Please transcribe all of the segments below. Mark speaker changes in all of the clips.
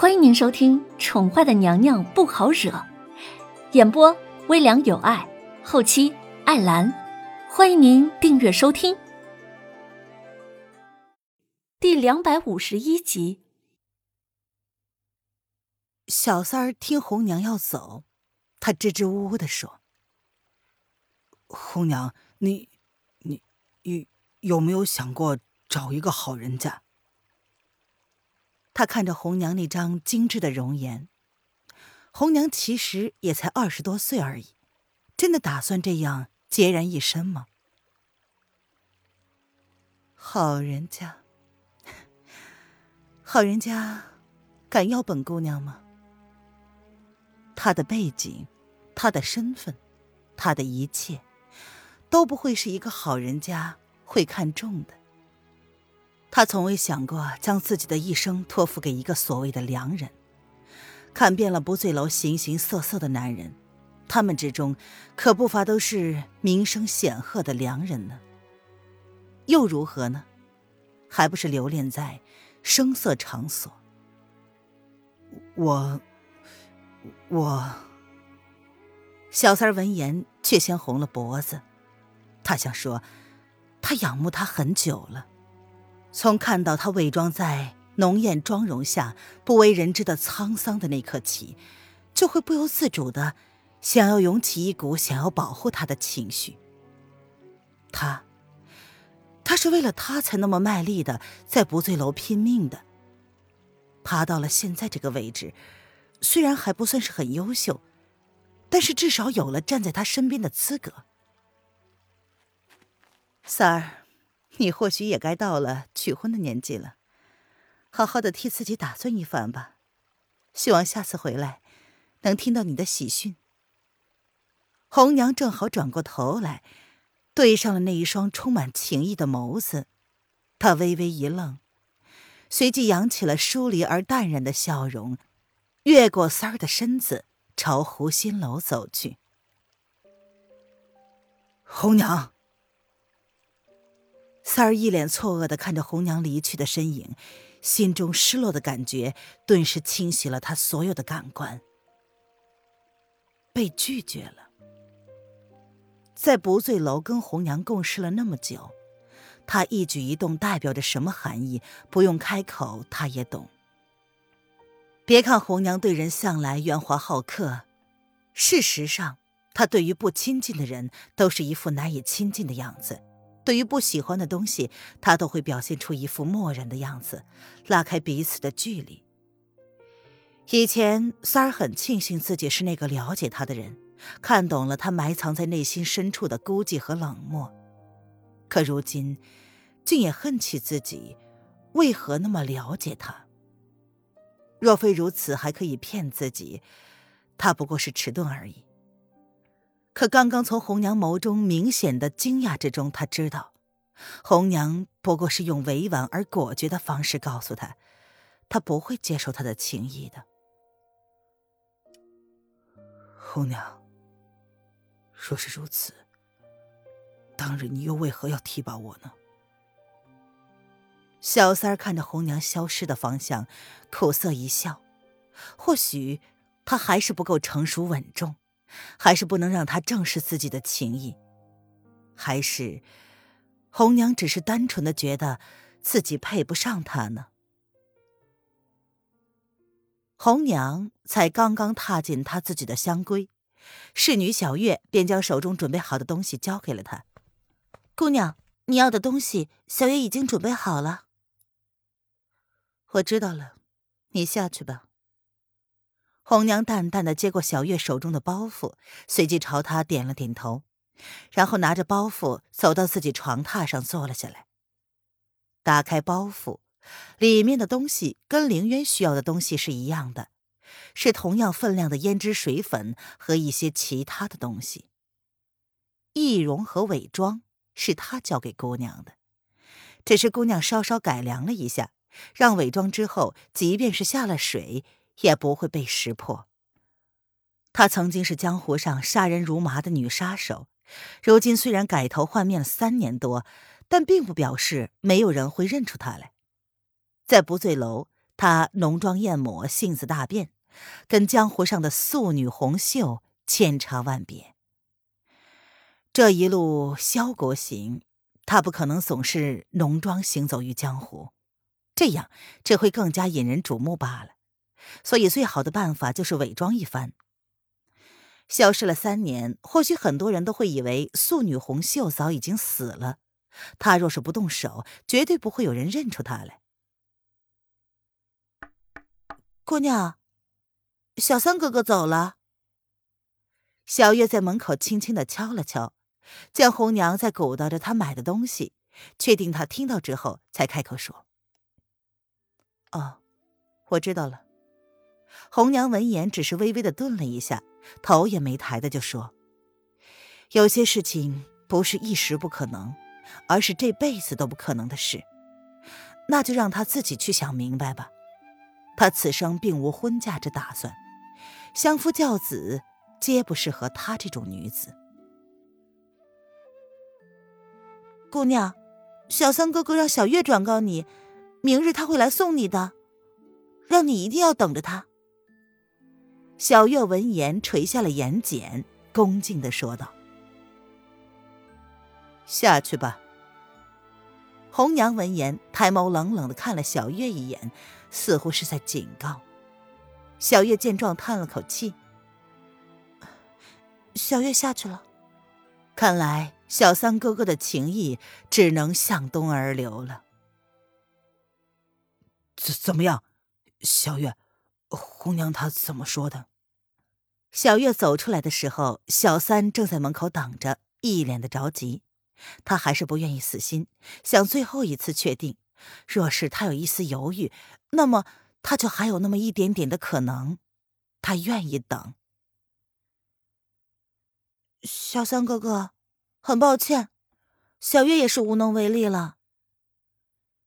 Speaker 1: 欢迎您收听《宠坏的娘娘不好惹》，演播微凉有爱，后期艾兰。欢迎您订阅收听。第两百五十一集，
Speaker 2: 小三儿听红娘要走，他支支吾吾的说：“
Speaker 3: 红娘，你，你，有有没有想过找一个好人家？”
Speaker 2: 他看着红娘那张精致的容颜，红娘其实也才二十多岁而已，真的打算这样孑然一身吗？好人家，好人家，敢要本姑娘吗？她的背景，她的身份，她的一切，都不会是一个好人家会看中的。他从未想过将自己的一生托付给一个所谓的良人。看遍了不醉楼形形色色的男人，他们之中可不乏都是名声显赫的良人呢。又如何呢？还不是留恋在声色场所。
Speaker 3: 我，我。
Speaker 2: 小三闻言却先红了脖子。他想说，他仰慕他很久了。从看到他伪装在浓艳妆容下不为人知的沧桑的那刻起，就会不由自主的想要涌起一股想要保护他的情绪。他，他是为了他才那么卖力的在不醉楼拼命的。爬到了现在这个位置，虽然还不算是很优秀，但是至少有了站在他身边的资格。三儿。你或许也该到了娶婚的年纪了，好好的替自己打算一番吧。希望下次回来，能听到你的喜讯。红娘正好转过头来，对上了那一双充满情意的眸子，她微微一愣，随即扬起了疏离而淡然的笑容，越过三儿的身子，朝湖心楼走去。
Speaker 3: 红娘。
Speaker 2: 三儿一脸错愕的看着红娘离去的身影，心中失落的感觉顿时清洗了他所有的感官。被拒绝了，在不醉楼跟红娘共事了那么久，他一举一动代表着什么含义，不用开口他也懂。别看红娘对人向来圆滑好客，事实上，她对于不亲近的人都是一副难以亲近的样子。对于不喜欢的东西，他都会表现出一副漠然的样子，拉开彼此的距离。以前三儿很庆幸自己是那个了解他的人，看懂了他埋藏在内心深处的孤寂和冷漠，可如今，竟也恨起自己，为何那么了解他？若非如此，还可以骗自己，他不过是迟钝而已。可刚刚从红娘眸中明显的惊讶之中，他知道，红娘不过是用委婉而果决的方式告诉他，他不会接受他的情谊的。
Speaker 3: 红娘，若是如此，当日你又为何要提拔我呢？
Speaker 2: 小三儿看着红娘消失的方向，苦涩一笑，或许他还是不够成熟稳重。还是不能让他正视自己的情谊，还是红娘只是单纯的觉得自己配不上他呢？红娘才刚刚踏进她自己的香闺，侍女小月便将手中准备好的东西交给了她。姑娘，你要的东西，小月已经准备好了。我知道了，你下去吧。红娘淡淡的接过小月手中的包袱，随即朝她点了点头，然后拿着包袱走到自己床榻上坐了下来。打开包袱，里面的东西跟凌渊需要的东西是一样的，是同样分量的胭脂水粉和一些其他的东西。易容和伪装是他交给姑娘的，只是姑娘稍稍改良了一下，让伪装之后，即便是下了水。也不会被识破。她曾经是江湖上杀人如麻的女杀手，如今虽然改头换面了三年多，但并不表示没有人会认出她来。在不醉楼，她浓妆艳抹，性子大变，跟江湖上的素女红袖千差万别。这一路萧国行，他不可能总是浓妆行走于江湖，这样只会更加引人瞩目罢了。所以，最好的办法就是伪装一番。消失了三年，或许很多人都会以为素女红袖早已经死了。她若是不动手，绝对不会有人认出她来。姑娘，小三哥哥走了。小月在门口轻轻的敲了敲，见红娘在鼓捣着她买的东西，确定她听到之后，才开口说：“哦，我知道了。”红娘闻言，只是微微的顿了一下，头也没抬的就说：“有些事情不是一时不可能，而是这辈子都不可能的事，那就让他自己去想明白吧。他此生并无婚嫁之打算，相夫教子皆不适合他这种女子。”姑娘，小三哥哥让小月转告你，明日他会来送你的，让你一定要等着他。小月闻言垂下了眼睑，恭敬的说道：“下去吧。”红娘闻言，抬眸冷冷的看了小月一眼，似乎是在警告。小月见状，叹了口气：“小月下去了。看来小三哥哥的情谊只能向东而流了。
Speaker 3: 怎怎么样，小月？”红娘她怎么说的？
Speaker 2: 小月走出来的时候，小三正在门口等着，一脸的着急。他还是不愿意死心，想最后一次确定。若是他有一丝犹豫，那么他就还有那么一点点的可能。他愿意等。小三哥哥，很抱歉，小月也是无能为力了。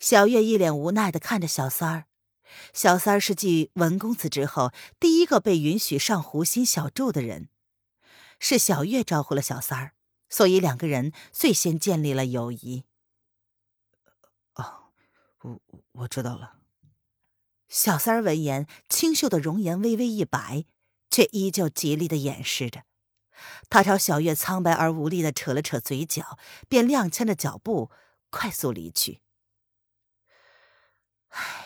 Speaker 2: 小月一脸无奈的看着小三儿。小三儿是继文公子之后第一个被允许上湖心小筑的人，是小月招呼了小三儿，所以两个人最先建立了友谊。
Speaker 3: 哦，我我知道了。
Speaker 2: 小三儿闻言，清秀的容颜微微一白，却依旧极力的掩饰着。他朝小月苍白而无力的扯了扯嘴角，便踉跄着脚步快速离去。唉。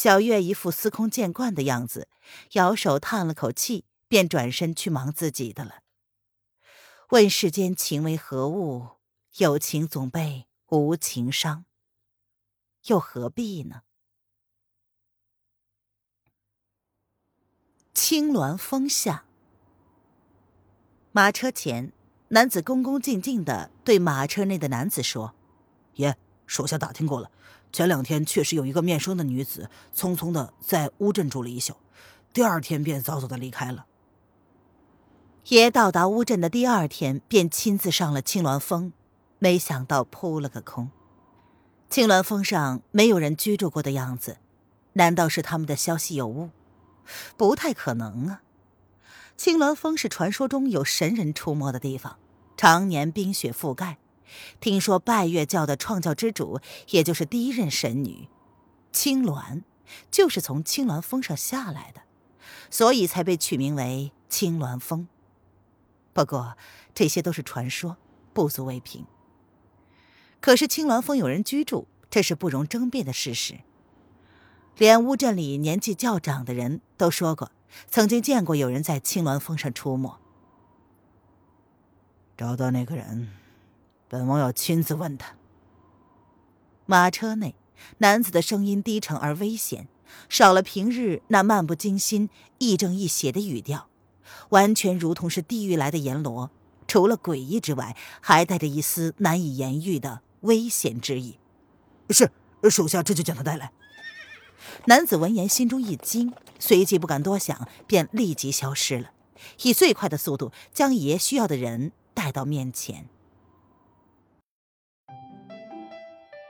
Speaker 2: 小月一副司空见惯的样子，摇手叹了口气，便转身去忙自己的了。问世间情为何物？有情总被无情伤，又何必呢？青鸾峰下，马车前，男子恭恭敬敬的对马车内的男子说：“
Speaker 3: 爷，属下打听过了。”前两天确实有一个面生的女子，匆匆的在乌镇住了一宿，第二天便早早的离开了。
Speaker 2: 爷到达乌镇的第二天，便亲自上了青鸾峰，没想到扑了个空。青鸾峰上没有人居住过的样子，难道是他们的消息有误？不太可能啊！青鸾峰是传说中有神人出没的地方，常年冰雪覆盖。听说拜月教的创教之主，也就是第一任神女青鸾，就是从青鸾峰上下来的，所以才被取名为青鸾峰。不过这些都是传说，不足为凭。可是青鸾峰有人居住，这是不容争辩的事实。连乌镇里年纪较长的人都说过，曾经见过有人在青鸾峰上出没。
Speaker 3: 找到那个人。本王要亲自问他。
Speaker 2: 马车内，男子的声音低沉而危险，少了平日那漫不经心、亦正亦邪的语调，完全如同是地狱来的阎罗。除了诡异之外，还带着一丝难以言喻的危险之意。
Speaker 3: 是，属下这就将他带来。
Speaker 2: 男子闻言，心中一惊，随即不敢多想，便立即消失了，以最快的速度将爷需要的人带到面前。